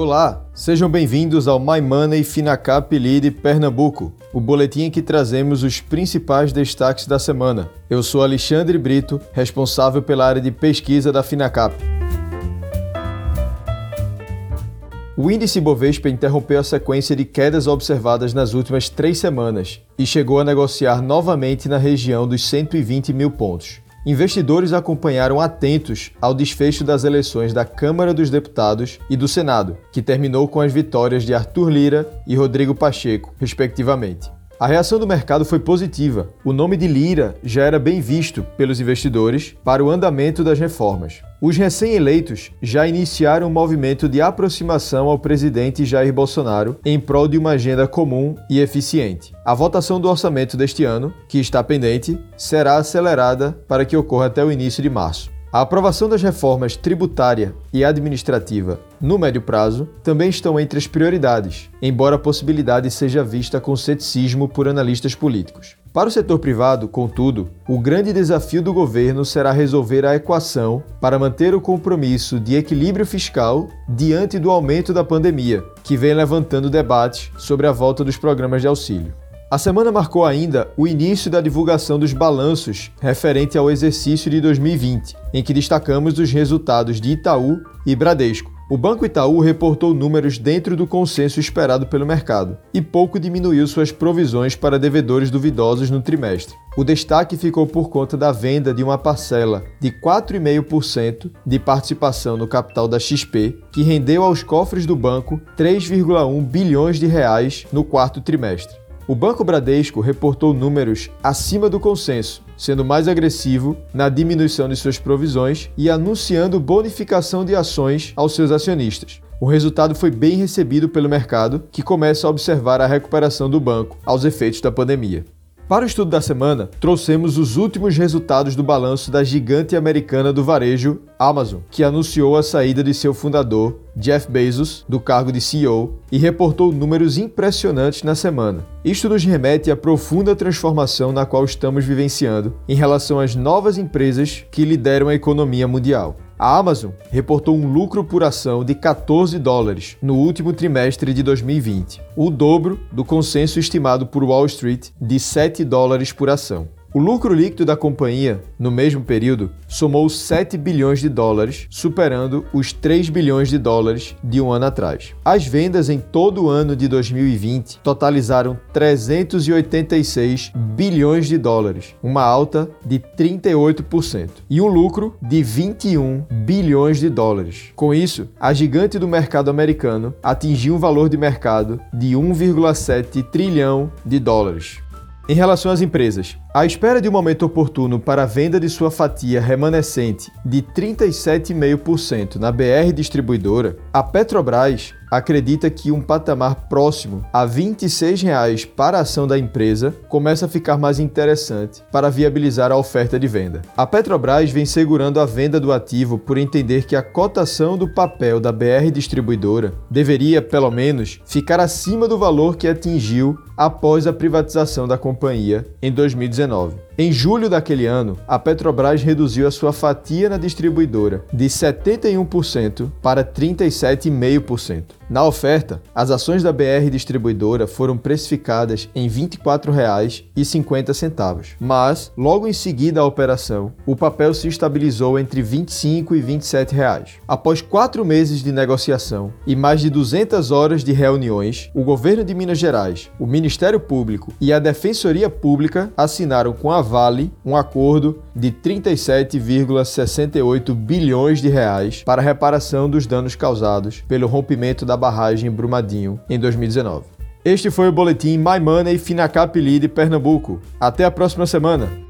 Olá, sejam bem-vindos ao My Money Finacap Lead Pernambuco, o boletim em que trazemos os principais destaques da semana. Eu sou Alexandre Brito, responsável pela área de pesquisa da Finacap. O índice Bovespa interrompeu a sequência de quedas observadas nas últimas três semanas e chegou a negociar novamente na região dos 120 mil pontos. Investidores acompanharam atentos ao desfecho das eleições da Câmara dos Deputados e do Senado, que terminou com as vitórias de Arthur Lira e Rodrigo Pacheco, respectivamente. A reação do mercado foi positiva. O nome de Lira já era bem visto pelos investidores para o andamento das reformas. Os recém-eleitos já iniciaram um movimento de aproximação ao presidente Jair Bolsonaro em prol de uma agenda comum e eficiente. A votação do orçamento deste ano, que está pendente, será acelerada para que ocorra até o início de março. A aprovação das reformas tributária e administrativa no médio prazo também estão entre as prioridades, embora a possibilidade seja vista com ceticismo por analistas políticos. Para o setor privado, contudo, o grande desafio do governo será resolver a equação para manter o compromisso de equilíbrio fiscal diante do aumento da pandemia, que vem levantando debates sobre a volta dos programas de auxílio. A semana marcou ainda o início da divulgação dos balanços referente ao exercício de 2020, em que destacamos os resultados de Itaú e Bradesco. O Banco Itaú reportou números dentro do consenso esperado pelo mercado e pouco diminuiu suas provisões para devedores duvidosos no trimestre. O destaque ficou por conta da venda de uma parcela de 4,5% de participação no capital da XP, que rendeu aos cofres do banco 3,1 bilhões de reais no quarto trimestre. O Banco Bradesco reportou números acima do consenso, sendo mais agressivo na diminuição de suas provisões e anunciando bonificação de ações aos seus acionistas. O resultado foi bem recebido pelo mercado, que começa a observar a recuperação do banco aos efeitos da pandemia. Para o estudo da semana, trouxemos os últimos resultados do balanço da gigante americana do varejo, Amazon, que anunciou a saída de seu fundador, Jeff Bezos, do cargo de CEO e reportou números impressionantes na semana. Isto nos remete à profunda transformação na qual estamos vivenciando em relação às novas empresas que lideram a economia mundial. A Amazon reportou um lucro por ação de 14 dólares no último trimestre de 2020, o dobro do consenso estimado por Wall Street de 7 dólares por ação. O lucro líquido da companhia, no mesmo período, somou 7 bilhões de dólares, superando os 3 bilhões de dólares de um ano atrás. As vendas em todo o ano de 2020 totalizaram 386 bilhões de dólares, uma alta de 38%, e um lucro de 21 bilhões de dólares. Com isso, a gigante do mercado americano atingiu um valor de mercado de 1,7 trilhão de dólares. Em relação às empresas, à espera de um momento oportuno para a venda de sua fatia remanescente de 37,5% na BR Distribuidora, a Petrobras acredita que um patamar próximo a R$ 26,00 para a ação da empresa começa a ficar mais interessante para viabilizar a oferta de venda. A Petrobras vem segurando a venda do ativo por entender que a cotação do papel da BR Distribuidora deveria, pelo menos, ficar acima do valor que atingiu após a privatização da companhia em 2019. XIX. Em julho daquele ano, a Petrobras reduziu a sua fatia na distribuidora de 71% para 37,5%. Na oferta, as ações da BR Distribuidora foram precificadas em R$ 24,50, mas logo em seguida à operação, o papel se estabilizou entre R$ 25 e 27 reais. Após quatro meses de negociação e mais de 200 horas de reuniões, o governo de Minas Gerais, o Ministério Público e a Defensoria Pública assinaram com a Vale um acordo de 37,68 bilhões de reais para reparação dos danos causados pelo rompimento da barragem Brumadinho em 2019. Este foi o boletim My Money Finacap Lead Pernambuco. Até a próxima semana.